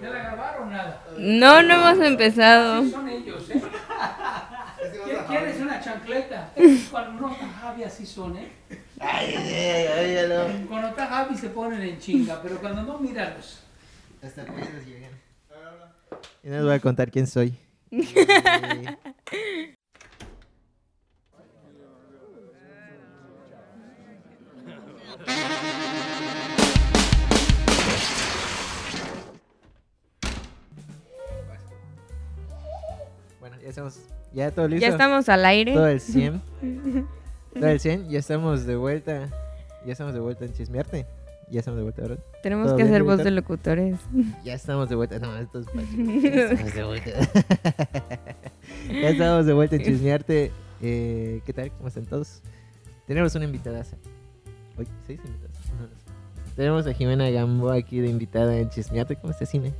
¿Ya la grabaron nada? No, no hemos empezado. Son ellos, ¿eh? ¿Qui- ¿Quieres una chancleta? Cuando no está Javi así son, ¿eh? Ay, ay, ay, ay, no. Cuando está Javi se ponen en chinga, pero cuando no, míralos. Hasta pedos llegan. Y no les voy a contar quién soy. ya estamos. Ya todo listo. Ya estamos al aire. Todo el 100. todo el 100. Ya estamos de vuelta. Ya estamos de vuelta en Chismearte. Ya estamos de vuelta, ¿verdad? Tenemos ¿Todo que bien, hacer voz de locutores. Ya estamos de vuelta. No, esto es. Ya estamos de vuelta. ya estamos de vuelta en Chismearte. Eh, ¿Qué tal? ¿Cómo están todos? Tenemos una invitada. Hoy, seis invitadas. Tenemos a Jimena Gamboa aquí de invitada en Chismearte. ¿Cómo está Cine?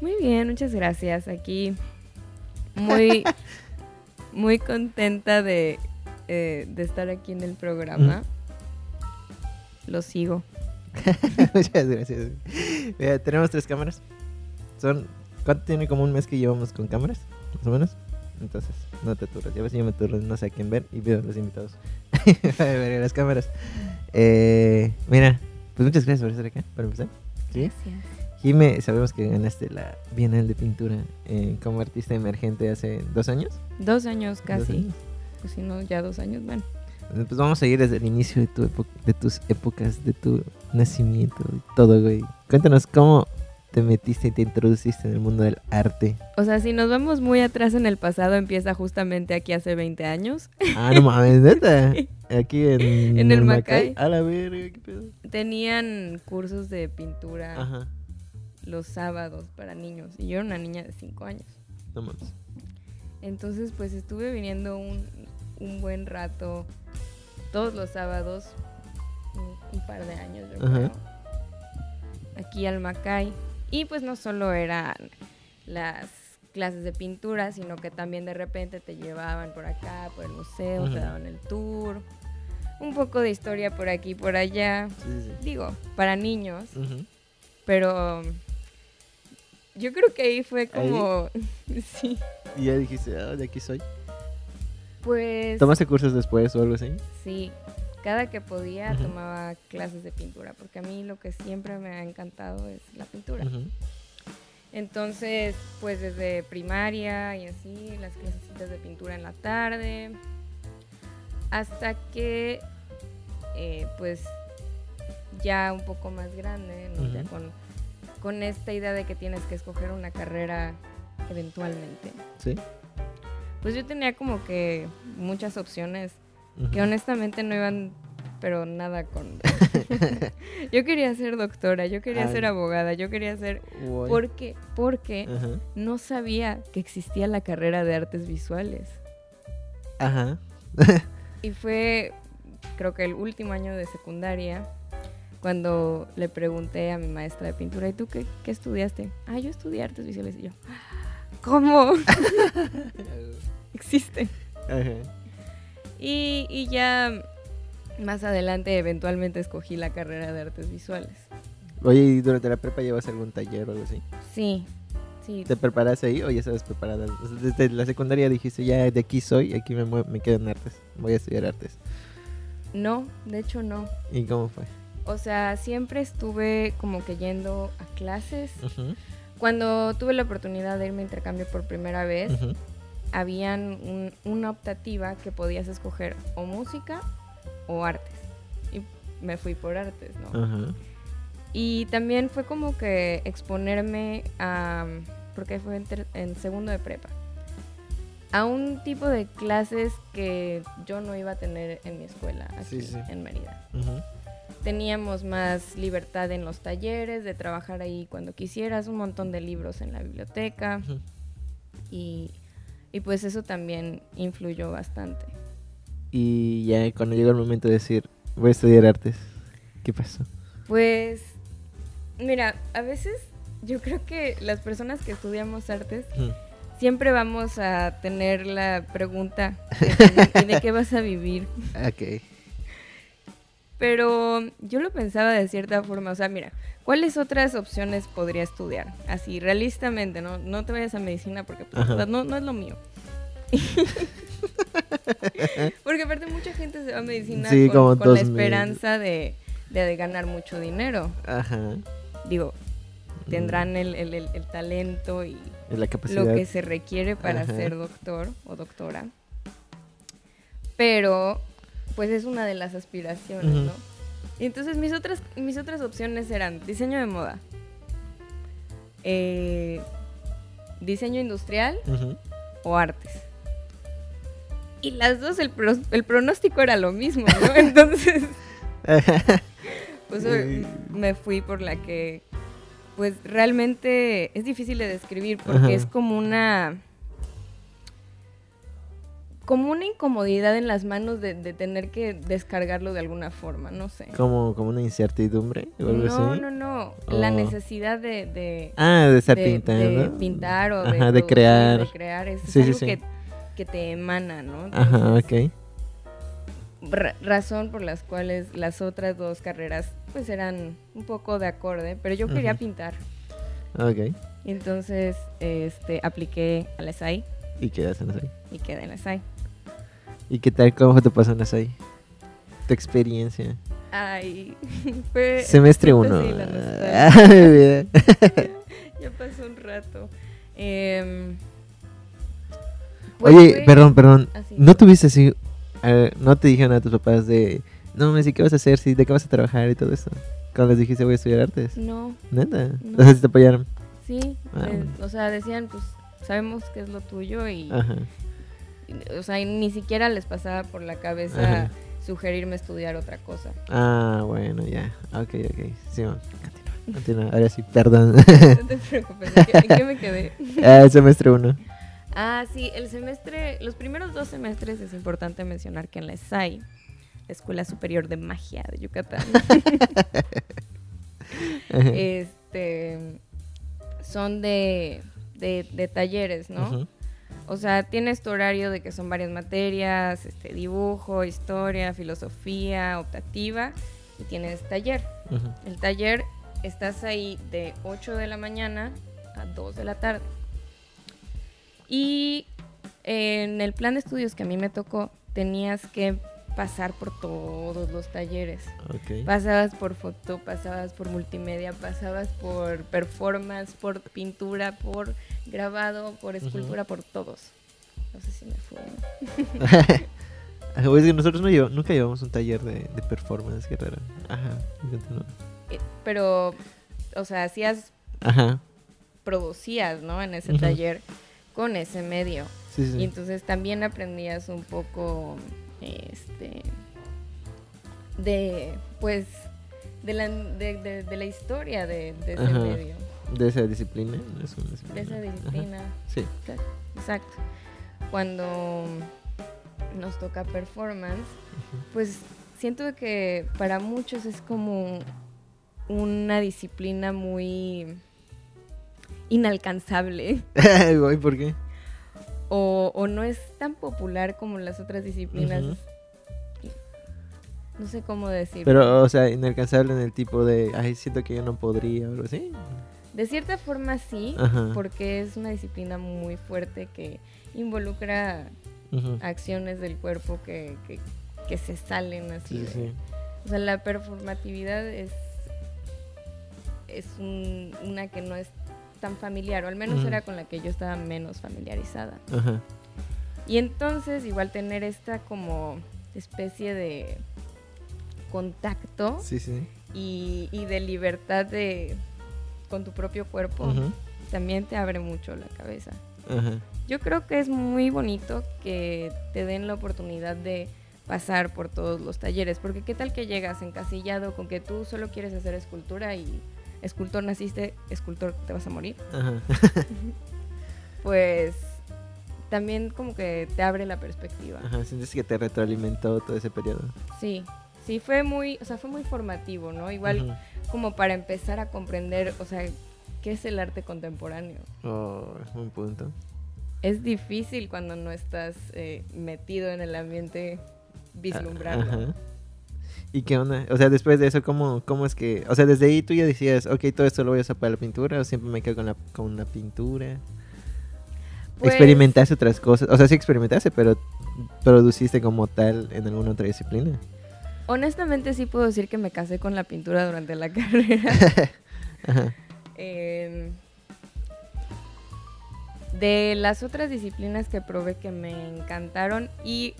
Muy bien, muchas gracias. Aquí muy, muy contenta de, eh, de estar aquí en el programa. Lo sigo. Muchas gracias. Mira, tenemos tres cámaras. Son, ¿Cuánto tiene como un mes que llevamos con cámaras? Más o menos. Entonces, no te turres. Ya ves, yo me turro, no sé a quién ver y veo a los invitados. a ver las cámaras. Eh, mira, pues muchas gracias por estar acá, para empezar. ¿Sí? Gracias. Jime, sabemos que ganaste la Bienal de Pintura eh, como artista emergente hace dos años. Dos años ¿Dos casi. años? Pues si no, ya dos años, bueno. Pues vamos a ir desde el inicio de, tu de tus épocas, de tu nacimiento, y todo, güey. Cuéntanos cómo te metiste y te introduciste en el mundo del arte. O sea, si nos vamos muy atrás en el pasado, empieza justamente aquí hace 20 años. Ah, no mames, neta. Aquí en, En el Macay. A la verga, qué pedo. Tenían cursos de pintura Ajá, los sábados para niños. Y yo era una niña de 5 años. no mames. Entonces, pues estuve viniendo un, un buen rato, todos los sábados, un, un par de años, yo Ajá. creo, aquí al Macay. Y pues no solo eran las clases de pintura, sino que también de repente te llevaban por acá, por el museo, te daban el tour, un poco de historia por aquí y por allá. Sí, sí, Digo, para niños, pero yo creo que ahí fue como, sí, Y ya dijiste, ah, de aquí soy. pues... ¿Tomaste cursos después o algo así? Sí, cada que podía tomaba clases de pintura, porque a mí lo que siempre me ha encantado es la pintura. Entonces, pues desde primaria y así, las clasecitas de pintura en la tarde, hasta que, eh, pues, ya un poco más grande, ¿no? Ya con, con esta idea de que tienes que escoger una carrera eventualmente. Sí. Pues yo tenía como que muchas opciones que honestamente no iban, pero nada con... yo quería ser doctora, yo quería Ay. ser abogada, yo quería ser... Uy. ¿Por qué? Porque Ajá. no sabía que existía la carrera de artes visuales. Ajá. Y fue, creo que el último año de secundaria, cuando le pregunté a mi maestra de pintura, ¿y tú qué, qué estudiaste? Ah, yo estudié artes visuales. Y yo, ¿cómo? Existe. Ajá. Y, y ya más adelante eventualmente escogí la carrera de artes visuales. Oye, ¿y durante la prepa llevas algún taller o algo así? Sí, sí. ¿Te preparaste ahí o ya estabas preparada? Desde la secundaria dijiste, ya de aquí soy, aquí me, me quedo en artes, voy a estudiar artes. No, de hecho no. ¿Y cómo fue? O sea, siempre estuve como que yendo a clases. Cuando tuve la oportunidad de irme a intercambio por primera vez, ujú. habían un- una optativa que podías escoger o música o artes. Y me fui por artes, ¿no? Ajá. Y también fue como que exponerme a, porque fue en, ter- en segundo de prepa, a un tipo de clases que yo no iba a tener en mi escuela aquí Sí, sí. en Mérida. Teníamos más libertad en los talleres, de trabajar ahí cuando quisieras, un montón de libros en la biblioteca y, y pues eso también influyó bastante. Y ya cuando llegó el momento de decir, voy a estudiar artes, ¿qué pasó? Pues, mira, a veces yo creo que las personas que estudiamos artes siempre vamos a tener la pregunta de, ¿y de qué vas a vivir? Ok. Pero yo lo pensaba de cierta forma, o sea, mira, ¿cuáles otras opciones podría estudiar? Así, realistamente, no, no te vayas a medicina porque pues, no, no es lo mío. porque aparte mucha gente se va a medicina Sí, con, la esperanza de, de, de ganar mucho dinero. Ajá. Digo, Mm. tendrán el, el- el- el talento y la lo que se requiere para Ajá. ser doctor o doctora. Pero, pues es una de las aspiraciones. ¿no? Y entonces mis otras, mis otras opciones eran diseño de moda, eh, diseño industrial o artes. Y las dos, el, pro- el pronóstico era lo mismo, ¿no? Entonces, pues Eh. me fui por la que, pues realmente es difícil de describir porque es como una, como una incomodidad en las manos de, de tener que descargarlo de alguna forma, no sé. como, como una incertidumbre o algo No, así. no, no, la necesidad de, de, Ah, de estar de- pintando. de pintar o de, Ajá, de crear. de crear, es, Sí, algo sí. Que, que te emana, ¿no? Ajá, ok. ra- razón por las cuales las otras dos carreras pues eran un poco de acorde, pero yo quería pintar. Ok. Entonces este, apliqué a la SAI ¿Y qué hacen ahí? y quedé en la SAI. ¿Y qué tal? ¿Cómo te pasan ahí? Tu experiencia. Ay, fue... Semestre siento 1. así la nostalgia. mi vida. ya pasó un rato. Em, pues Oye, fue perdón, perdón. así. ¿No tuviste así? ¿No te dijeron a tus papás de... No, Messi, ¿qué vas a hacer? Sí, ¿De qué vas a trabajar y todo eso? Cuando les dijiste voy a estudiar artes. No, Neta. No. O sea, si te apoyaron. sí. Ah, eh, bueno. o sea, decían, pues sabemos que es lo tuyo y... Ajá. O sea, ni siquiera les pasaba por la cabeza Ajá. sugerirme estudiar otra cosa. Ah, bueno, ya. Ok, ok. Sí, bueno. Continúa. Continúa. Ahora sí, perdón. No te preocupes, ¿en qué, en qué me quedé? ah, semestre 1. Ah, sí, el semestre, los primeros dos semestres es importante mencionar que en la SAI, la Escuela Superior de Magia de Yucatán, este, son de, de, de talleres, ¿no? O sea, tienes tu horario de que son varias materias, este, dibujo, historia, filosofía, optativa, y tienes taller. El taller estás ahí de 8 de la mañana a 2 de la tarde. Y en el plan de estudios que a mí me tocó, tenías que pasar por todos los talleres. Ok. Pasabas por foto, pasabas por multimedia, pasabas por performance, por pintura, por grabado, por escultura, por todos. No sé si me fue. Ajá, es que nosotros no nunca llevamos un taller de, de performance, qué raro. Ajá. Eh, Pero, o sea, hacías, Ajá, producías, ¿no? En ese taller con ese medio. sí, sí. Y entonces también aprendías un poco, este, de, pues, de la, de, de- de la historia de, de ese Ajá. medio, De esa disciplina. es una de disciplina. esa Ajá, disciplina. Sí. Exacto. Cuando nos toca performance, pues siento que para muchos es como una disciplina muy inalcanzable ¿por qué? o, o no es tan popular como las otras disciplinas. No sé cómo decir. Pero, o sea, inalcanzable en el tipo de, ay, siento que yo no podría o algo así. De cierta forma sí, Ajá. porque es una disciplina muy fuerte que involucra acciones del cuerpo que, que, que se salen así. Sí, de- sí. O sea, la performatividad es, es un- una que no es tan familiar, o al menos era con la que yo estaba menos familiarizada. Ajá. Y entonces igual tener esta como especie de contacto sí. y, y de libertad de con tu propio cuerpo también te abre mucho la cabeza. Yo creo que es muy bonito que te den la oportunidad de pasar por todos los talleres, porque qué tal que llegas encasillado con que tú solo quieres hacer escultura y escultor naciste, escultor te vas a morir, Ajá. pues también como que te abre la perspectiva. Ajá. Sientes que te retroalimentó todo ese periodo. Sí, sí fue muy, o sea, fue muy formativo, ¿no? Igual como para empezar a comprender, o sea, qué es el arte contemporáneo. Oh, un punto. Es difícil cuando no estás eh, metido en el ambiente vislumbrando. Ajá. ¿Y qué onda? O sea, después de eso, ¿cómo, ¿cómo es que...? O sea, desde ahí tú ya decías, ok, todo esto lo voy a usar para la pintura, o siempre me quedo con la, con la pintura. Pues, ¿Experimentaste otras cosas? O sea, sí experimentaste, pero produciste como tal en alguna otra disciplina. Honestamente sí puedo decir que me casé con la pintura durante la carrera. Ajá. Eh, de las otras disciplinas que probé que me encantaron y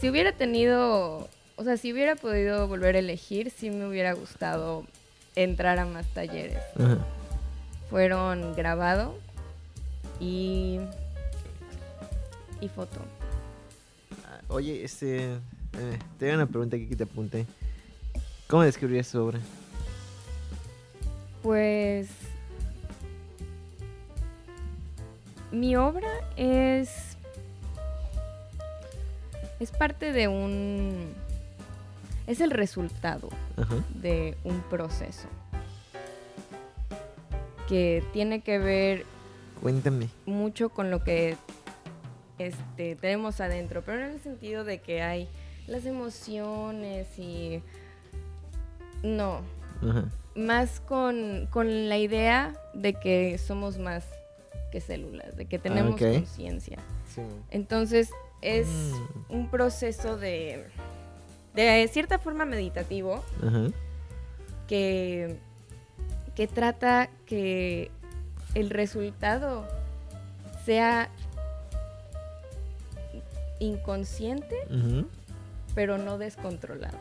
si hubiera tenido, o sea, si hubiera podido volver a elegir, sí me hubiera gustado entrar a más talleres. Ajá. Fueron grabado y y foto. Oye, este... eh, te doy una pregunta aquí que te apunté. ¿Cómo describirías su obra? Pues mi obra es es parte de un es el resultado Ajá. de un proceso que tiene que ver Cuéntame. mucho con lo que este, tenemos adentro, pero en el sentido de que hay las emociones y no, Ajá. más con, con la idea de que somos más que células, de que tenemos ok. conciencia. Sí. Entonces es Mm. un proceso de, de cierta forma meditativo Ajá. que, que trata que el resultado sea inconsciente. Pero no descontrolado.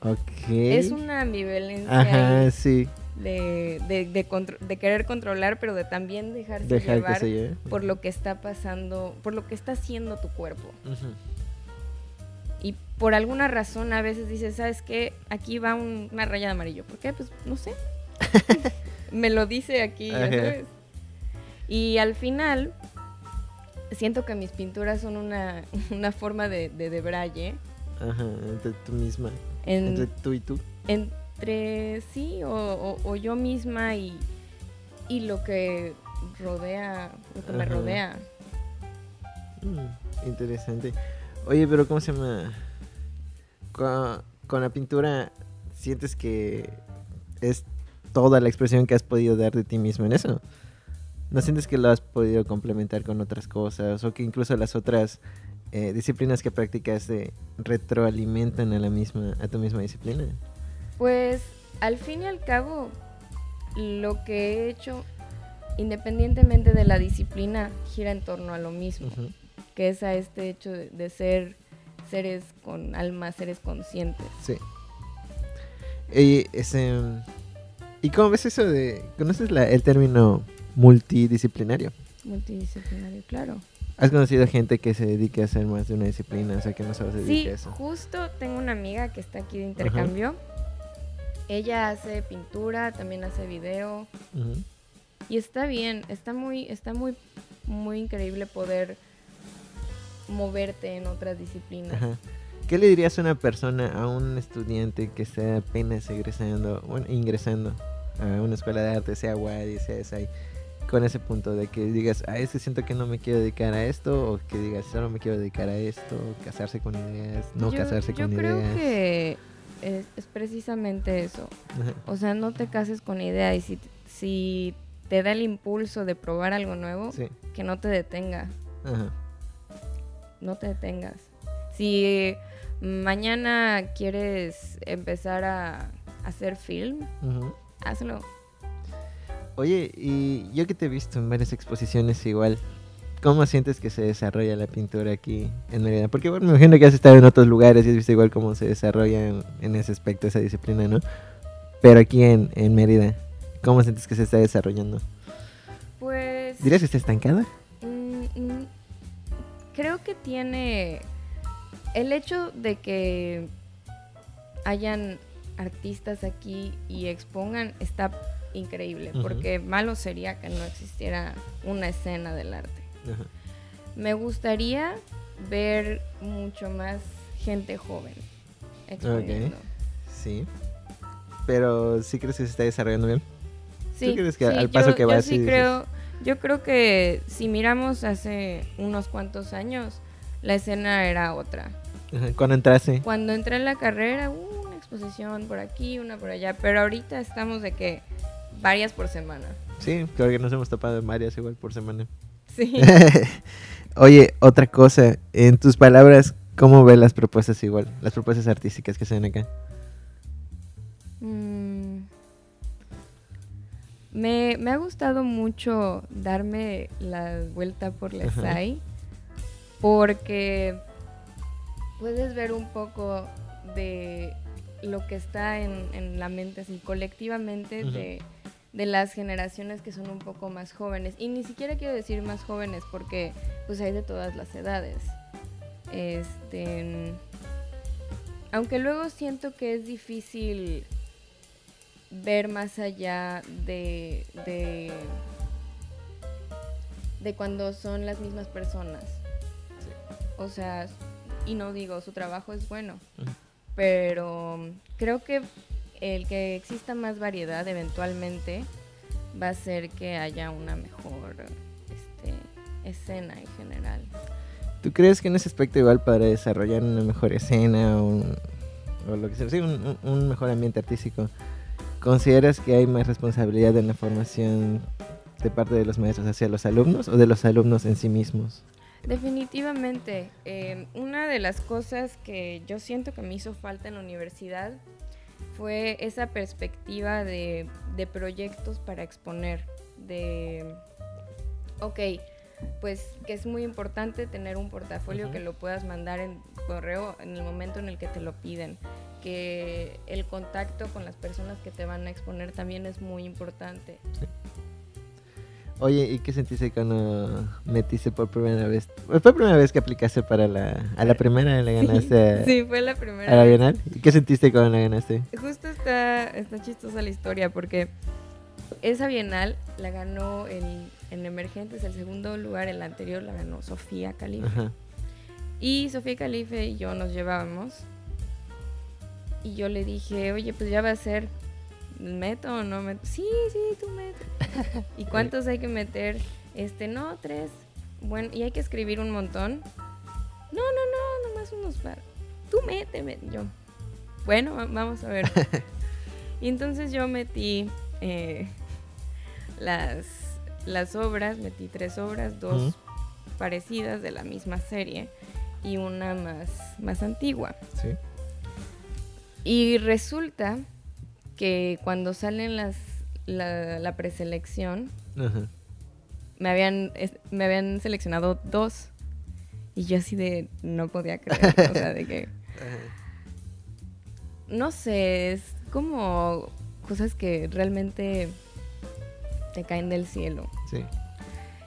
Ok. Es una ambivalencia Ajá, ahí sí. de, de- de contro- de querer controlar, pero de también dejarse Dejar que llevar se lleve. por lo que está pasando, por lo que está haciendo tu cuerpo. Y por alguna razón a veces dices, ¿sabes qué? Aquí va un- una raya de amarillo. ¿Por qué? Pues no sé. Me lo dice aquí, sabes. Y al final, siento que mis pinturas son una, una forma de, de, de braille Ajá, entre tú misma. en- Entre tú y tú. entre sí o, o- o yo misma y, y lo que rodea, lo que me rodea. Mm, interesante. Oye, pero ¿cómo se llama? Con, con la pintura, ¿sientes que es toda la expresión que has podido dar de ti mismo en eso? ¿No sientes que lo has podido complementar con otras cosas? O que incluso las otras eh, disciplinas que practicas retroalimentan a la misma, a tu misma disciplina? Pues al fin y al cabo, lo que he hecho, independientemente de la disciplina, gira en torno a lo mismo, que es a este hecho de, de ser seres con alma, seres conscientes. Sí. Y, ese, ¿Y cómo ves eso de... ¿Conoces la- el término multidisciplinario? Multidisciplinario, claro. ¿Has conocido gente que se dedique a hacer más de una disciplina? O sea, que no se dedique Sí, a eso. justo tengo una amiga que está aquí de intercambio. Ella hace pintura, también hace video. Y está bien, está muy, está muy, muy increíble poder moverte en otras disciplinas. Ajá. ¿Qué le dirías a una persona, a un estudiante que está apenas egresando, bueno, ingresando a una escuela de arte, sea WADI, sea SAI, con ese punto de que digas, ah, es que siento que no me quiero dedicar a esto, o que digas, solo me quiero dedicar a esto, casarse con ideas, no yo, casarse yo con creo ideas? que es, es precisamente eso. Ajá. O sea, no te cases con idea y si, si te da el impulso de probar algo nuevo, Sí. que no te detenga, Ajá. no te detengas. Si mañana quieres empezar a hacer film, hazlo. Oye, y yo que te he visto en varias exposiciones igual, ¿cómo sientes que se desarrolla la pintura aquí en Mérida? Porque bueno, me imagino que has estado en otros lugares y has visto igual cómo se desarrolla en, en ese aspecto, esa disciplina, ¿no? Pero aquí en, en Mérida, ¿cómo sientes que se está desarrollando? Pues... ¿Dirías que está estancada? Mm, mm, creo que tiene el hecho de que hayan artistas aquí y expongan está increíble, porque malo sería que no existiera una escena del arte. Me gustaría ver mucho más gente joven exponiendo. Sí. Pero ¿sí crees que se está desarrollando bien? Sí, crees que sí, al paso yo- que yo vas sí dices? creo, yo creo que si miramos hace unos cuantos años, la escena era otra. Cuando entraste. Cuando entré en la carrera, uh, una exposición por aquí, una por allá, pero ahorita estamos de que varias por semana. Sí, creo que nos hemos topado en varias igual por semana. Sí. Oye, otra cosa, en tus palabras, ¿cómo ves las propuestas igual? Las propuestas artísticas que se ven acá. Mm. Me, me ha gustado mucho darme la vuelta por la Ajá. SAI porque puedes ver un poco de lo que está en, en la mente así colectivamente Ujú. de, de las generaciones que son un poco más jóvenes. Y ni siquiera quiero decir más jóvenes porque pues hay de todas las edades. Este, aunque luego siento que es difícil ver más allá de, de, de cuando son las mismas personas. O sea, y no digo, su trabajo es bueno, pero creo que el que exista más variedad eventualmente va a hacer que haya una mejor este, escena en general. ¿Tú crees que en ese aspecto igual para desarrollar una mejor escena o, un- o lo que sea, sí, un, un- un mejor ambiente artístico, consideras que hay más responsabilidad en la formación de parte de los maestros hacia los alumnos o de los alumnos en sí mismos? Definitivamente. eh, una de las cosas que yo siento que me hizo falta en la universidad fue esa perspectiva de, de proyectos para exponer. De, ok, pues que es muy importante tener un portafolio que lo puedas mandar en correo en el momento en el que te lo piden. Que el contacto con las personas que te van a exponer también es muy importante. Oye, ¿y qué sentiste cuando metiste por primera vez? ¿Fue la primera vez que aplicaste para la... A la primera le ganaste a, Sí, fue la primera a la. Bienal? ¿Y qué sentiste cuando la ganaste? Justo está, está chistosa la historia porque esa bienal la ganó el, en Emergentes, el segundo lugar, el anterior la ganó Sofía Calife. Ajá. Y Sofía Calife y yo nos llevábamos. Y yo le dije, oye, pues ya va a ser, ¿meto o no meto? Sí, sí, tú meto. ¿Y cuántos hay que meter? Este, no, tres. Bueno, y hay que escribir un montón. No, no, no, nomás unos par. Tú méteme. Yo, bueno, va- vamos a ver. y entonces yo metí eh, las, las obras, metí tres obras, dos parecidas de la misma serie y una más, más antigua. Sí. Y resulta que cuando salen las, la, la preselección, Ajá. me habían, es- me habían seleccionado dos. Y yo así de no podía creer. o sea, de que, no sé, es como cosas que realmente te caen del cielo. Sí.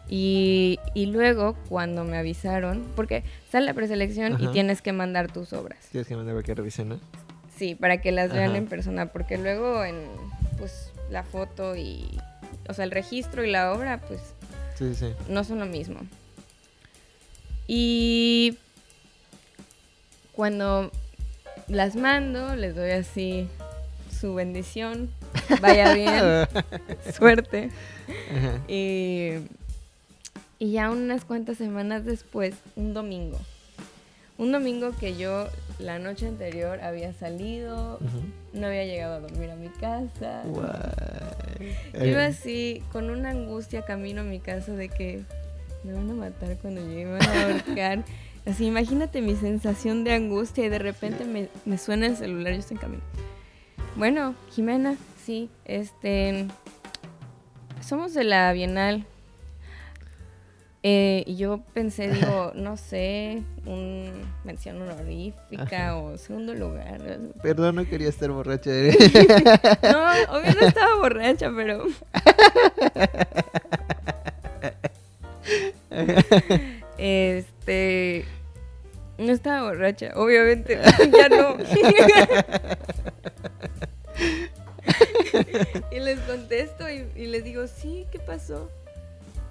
Y, y luego cuando me avisaron, porque sale la preselección y tienes que mandar tus obras. Tienes que mandar cualquier revisión, ¿no? Sí, para que las vean en persona, porque luego en pues la foto y o sea, el registro y la obra pues Sí, sí. no son lo mismo. Y cuando las mando, les doy así su bendición, vaya bien, suerte. Ajá. Y, y ya unas cuantas semanas después, un domingo. Un domingo que yo la noche anterior había salido, no había llegado a dormir a mi casa. Guay. Iba Ajá. así, con una angustia camino a mi casa de que me van a matar cuando llegue, me van a ahorcar. Así, imagínate mi sensación de angustia y de repente me, me suena el celular, yo estoy en camino. Bueno, Jimena, sí, este. Somos de la Bienal. Eh, y yo pensé, digo, no sé, un mención honorífica Ajá. o segundo lugar. Perdón, no quería estar borracha. No, obvio no estaba borracha, pero. Este. No estaba borracha, obviamente. ya no. y les contesto y, y les digo, sí, ¿qué pasó?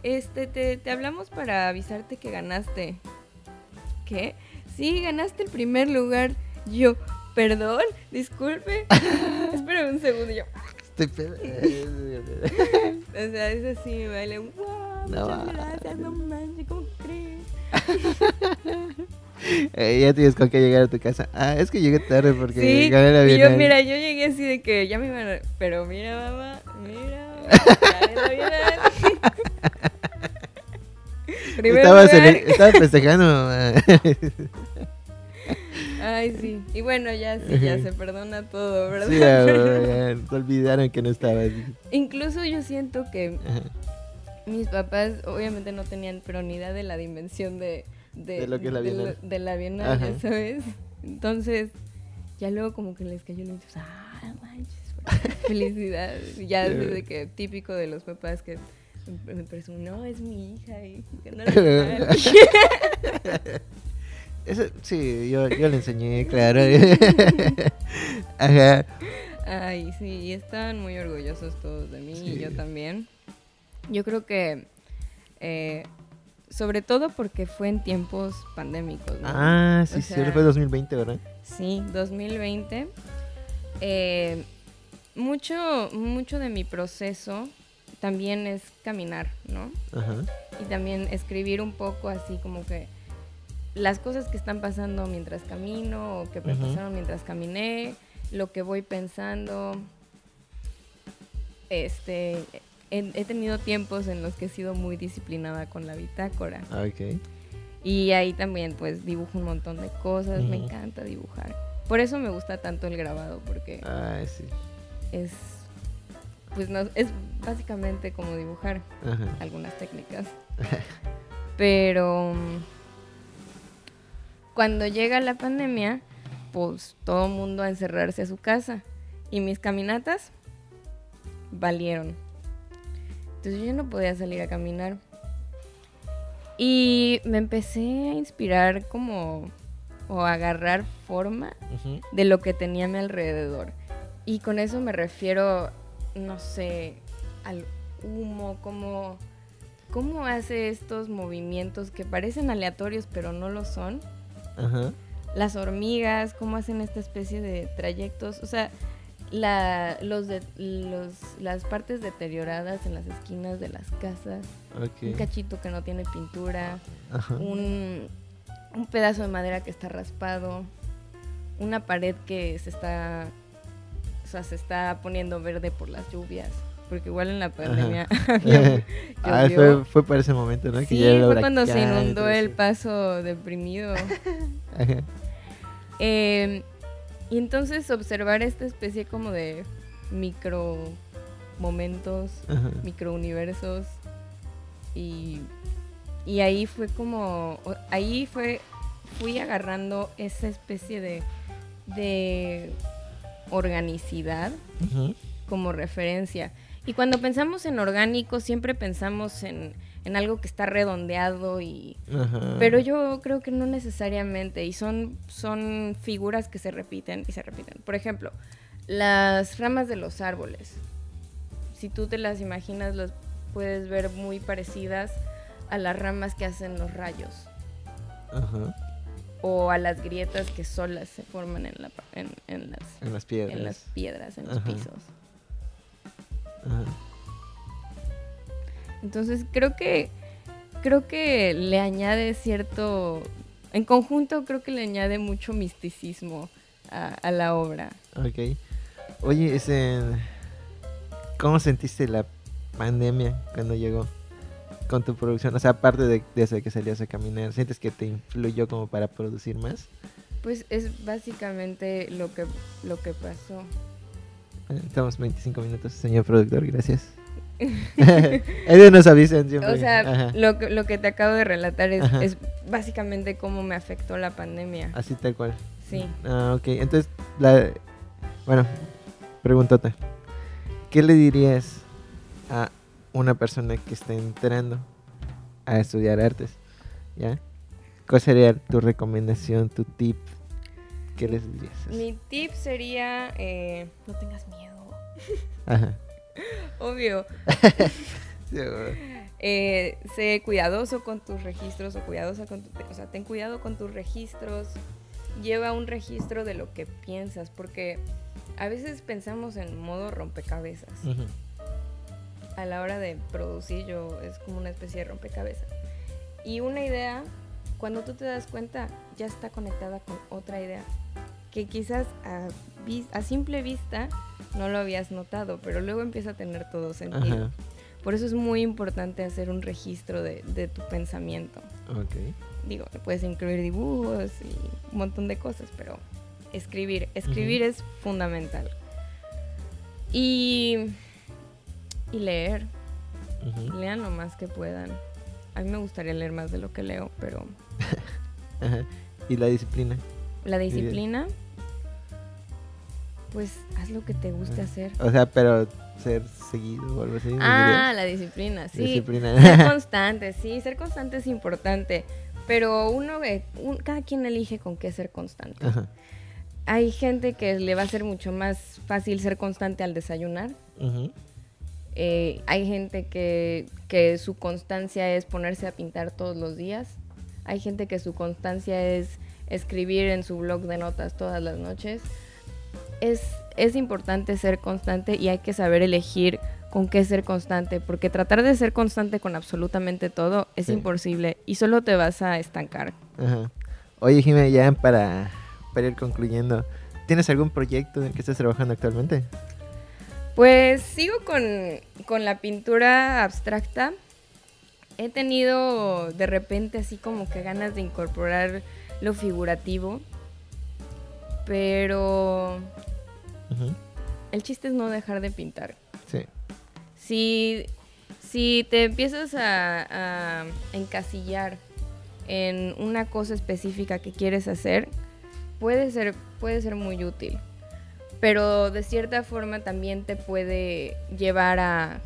Este, te, te hablamos para avisarte que ganaste. ¿Qué? Sí, ganaste el primer lugar. Yo, perdón, disculpe. Espera un segundo. Yo, Estoy pedo. o sea, es así, me. Wow, No muchas gracias, no manches, ¿cómo crees? Eh, ya tienes con qué llegar a tu casa. Ah, es que llegué tarde porque Sí, gané la y yo, mira, yo llegué así de que ya me iban a... Pero mira, mamá, mira, gané Primer Estaba, festejando, mamá. Ay, sí. Y bueno, ya sí, ya se perdona todo, ¿verdad? Sí, ya, olvidaron que no estabas. Incluso yo siento que Ajá. mis papás obviamente no tenían pero ni idea de la dimensión de, de, De lo que es la de Bienal. de la Bienal, Ajá. sabes. Entonces, ya luego como que les cayó el 20, ah, manches, felicidad. Ya desde que típico de los papás que me presumen, no, es mi hija y la Bienal". Eso, sí, yo, yo le enseñé, claro. Ajá. Ay, sí, y estaban muy orgullosos todos de mí y Sí. yo también. Yo creo que, eh, sobre todo porque fue en tiempos pandémicos, ¿no? Ah, sí, O sí, sea, fue 2020, ¿verdad? Sí, 2020. Eh, mucho, mucho de mi proceso también es caminar, ¿no? Ajá. Y también escribir un poco así como que las cosas que están pasando mientras camino o que me pasaron mientras caminé, lo que voy pensando. Este, he, he tenido tiempos en los que he sido muy disciplinada con la bitácora. Ah, Ok. Y ahí también pues dibujo un montón de cosas, me encanta dibujar. Por eso me gusta tanto el grabado, porque Ah, sí. es, pues no, es básicamente como dibujar Ajá. algunas técnicas. Pero mm, cuando llega la pandemia, pues todo el mundo a encerrarse a su casa. Y mis caminatas valieron. Entonces yo no podía salir a caminar. Y me empecé a inspirar como o a agarrar forma de lo que tenía a mi alrededor. Y con eso me refiero, no sé, al humo, cómo, cómo hace estos movimientos que parecen aleatorios pero no lo son. Ajá. Las hormigas, cómo hacen esta especie de trayectos. O sea, la, los de, los, las partes deterioradas en las esquinas de las casas. Un cachito que no tiene pintura Ajá. un, un pedazo de madera que está raspado, una pared que se está, sea, se está poniendo verde por las lluvias, porque igual en la pandemia había- ah, fue, fue para ese momento, ¿no? sí, ya fue cuando se inundó el paso deprimido. Ajá. Eh, y entonces observar esta especie como de micro momentos, Ajá. microuniversos y, y ahí fue como ahí fue fui agarrando esa especie de de organicidad como referencia. Y cuando pensamos en orgánico siempre pensamos en, en algo que está redondeado y Ajá. pero yo creo que no necesariamente y son son figuras que se repiten y se repiten. Por ejemplo las ramas de los árboles. Si tú te las imaginas las puedes ver muy parecidas a las ramas que hacen los rayos. Ajá. O a las grietas que solas se forman en, la, en, en las, En las piedras. en las piedras, en los pisos. Ajá. Entonces creo que creo que le añade cierto, en conjunto creo que le añade mucho misticismo a, a la obra. Ok. Oye, ese, ¿cómo sentiste la pandemia cuando llegó con tu producción? O sea, aparte de, de eso de que salías a caminar, ¿sientes que te influyó como para producir más? Pues es básicamente lo que lo que pasó. Eh, Estamos 25 minutos, señor productor, gracias. Ellos nos avisan siempre. O sea, lo que, lo que te acabo de relatar es, es básicamente cómo me afectó la pandemia. Así tal cual. Sí. Ah, ok. Entonces, la, bueno, preguntota. ¿Qué le dirías a una persona que está entrando a estudiar artes? ¿Ya? ¿Cuál sería tu recomendación, tu tip? ¿Qué les dirías? Mi tip sería eh, no tengas miedo. Ajá. Obvio. Sí. Eh, sé cuidadoso con tus registros o cuidadosa con tu, o sea, ten cuidado con tus registros. Lleva un registro de lo que piensas, porque a veces pensamos en modo rompecabezas. Ujú. A la hora de producir yo es como una especie de rompecabezas. Y una idea cuando tú te das cuenta, ya está conectada con otra idea que quizás a, a simple vista no lo habías notado, pero luego empieza a tener todo sentido. Por eso es muy importante hacer un registro de, de tu pensamiento. Okay. Digo, puedes incluir dibujos y un montón de cosas, pero escribir, escribir es fundamental. Y, y leer. Lean lo más que puedan. A mí me gustaría leer más de lo que leo, pero... ¿Y la disciplina? La disciplina, pues haz lo que te guste hacer. O sea, pero ser seguido o algo así. Ah, la disciplina, sí. Disciplina. Ser constante, sí, ser constante es importante. Pero uno, cada quien elige con qué ser constante. Hay gente que le va a ser mucho más fácil ser constante al desayunar. Eh, hay gente que, que su constancia es ponerse a pintar todos los días. Hay gente que su constancia es escribir en su blog de notas todas las noches. Es, es importante ser constante y hay que saber elegir con qué ser constante, porque tratar de ser constante con absolutamente todo es imposible y solo te vas a estancar. Oye, Jimé, ya para, para ir concluyendo, ¿tienes algún proyecto en el que estés trabajando actualmente? Pues sigo con, con la pintura abstracta. He tenido de repente así como que ganas de incorporar lo figurativo, pero el chiste es no dejar de pintar. Sí. Si, te empiezas a, encasillar en una cosa específica que quieres hacer, puede ser, puede ser muy útil. Pero de cierta forma también te puede llevar a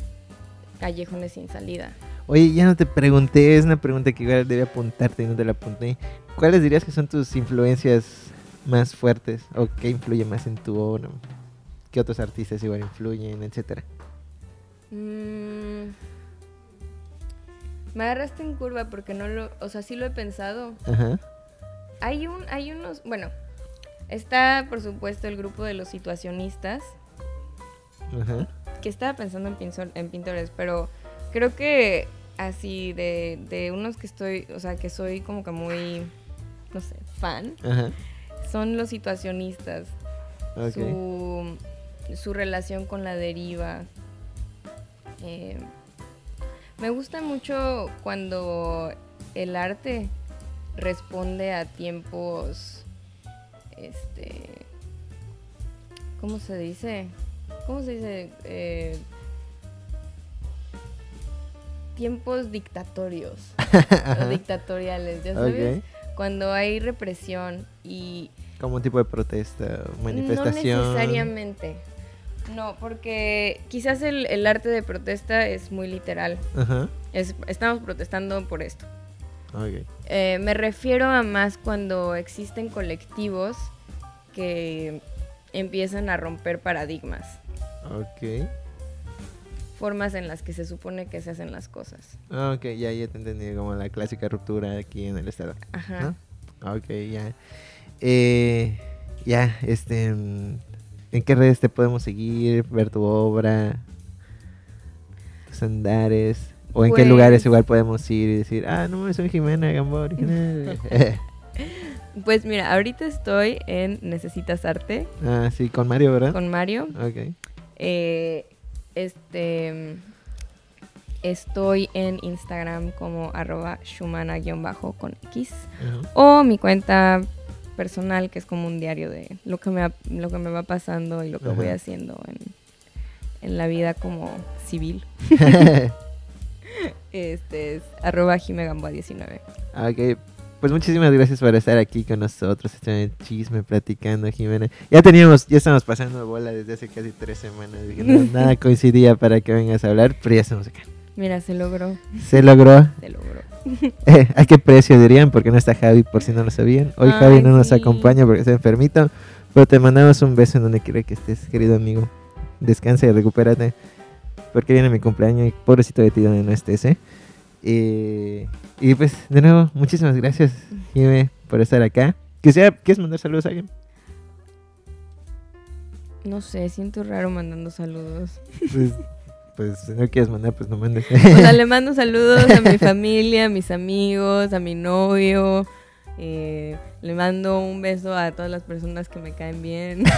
callejones sin salida. Oye, ya no te pregunté, es una pregunta que igual debía apuntarte y no te la apunté. ¿Cuáles dirías que son tus influencias más fuertes o qué influye más en tu obra? ¿Qué otros artistas igual influyen, etcétera? Mm, me agarraste en curva porque no lo, o sea, sí lo he pensado. Ajá. Hay un, hay unos, bueno, está por supuesto el grupo de los situacionistas. Ajá. Que estaba pensando en, en pintores, pero creo que así de, de unos que estoy, o sea, que soy como que muy, no sé, fan, son los situacionistas. Su, su relación con la deriva, eh, me gusta mucho cuando el arte responde a tiempos, este, ¿cómo se dice? ¿Cómo se dice? Eh, tiempos dictatorios o dictatoriales, ya sabes, cuando hay represión y como un tipo de protesta, manifestación. No necesariamente. No, porque quizás el, arte de protesta es muy literal. Ajá. estamos protestando por esto. Eh, me refiero a más cuando existen colectivos que empiezan a romper paradigmas. Ok. Formas en las que se supone que se hacen las cosas. Ah, ok, ya, ya te entendí, como la clásica ruptura aquí en el estado. Ajá. Ok, ya. Eh, ya, este... Mm, ¿En qué redes te podemos seguir, ver tu obra, tus andares? ¿O en qué lugares pues igual podemos ir y decir, ah, no, soy Jimena Gamboa original? pues mira, ahorita estoy en Necesitas Arte. Ah, sí, con Mario, ¿verdad? Con Mario. Ok. Eh, este... Estoy en Instagram como arroba shumana-con X. O mi cuenta personal, que es como un diario de lo que me, lo que me va pasando y lo que voy haciendo en, en, la vida como civil. este es arroba jimegamboa19. Ok, pues muchísimas gracias por estar aquí con nosotros, estar en el chisme, platicando, Jimena. Ya teníamos, ya estamos pasando bola desde hace casi tres semanas. nada coincidía para que vengas a hablar, pero ya estamos acá. Mira, se logró. Se logró. Se logró. Eh, ¿A qué precio dirían? Porque no está Javi, por si no lo sabían. Hoy Javi no nos acompaña porque está enfermito. Pero te mandamos un beso en donde quiera que estés, querido amigo. Descansa y recupérate. Porque viene mi cumpleaños y pobrecito de ti donde no estés, ¿eh? y pues, de nuevo, muchísimas gracias, Jimé, por estar acá. ¿Quieres mandar saludos a alguien? No sé, siento raro mandando saludos. Pues, pues si no quieres mandar, pues no mandes. O sea, le mando saludos a mi familia, a mis amigos, a mi novio. eh, le mando un beso a todas las personas que me caen bien.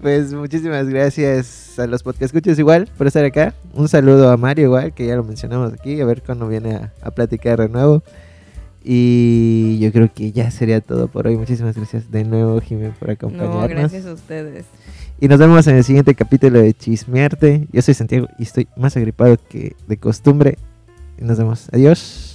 Pues muchísimas gracias a los podcast escuchas igual por estar acá. Un saludo a Mario igual, que ya lo mencionamos aquí, a ver cuándo viene a, a platicar de nuevo. Y yo creo que ya sería todo por hoy. Muchísimas gracias de nuevo, Jimé, por No, acompañarnos. gracias a ustedes. Y nos vemos en el siguiente capítulo de Chismearte. Yo soy Santiago y estoy más agripado que de costumbre. Y nos vemos. Adiós.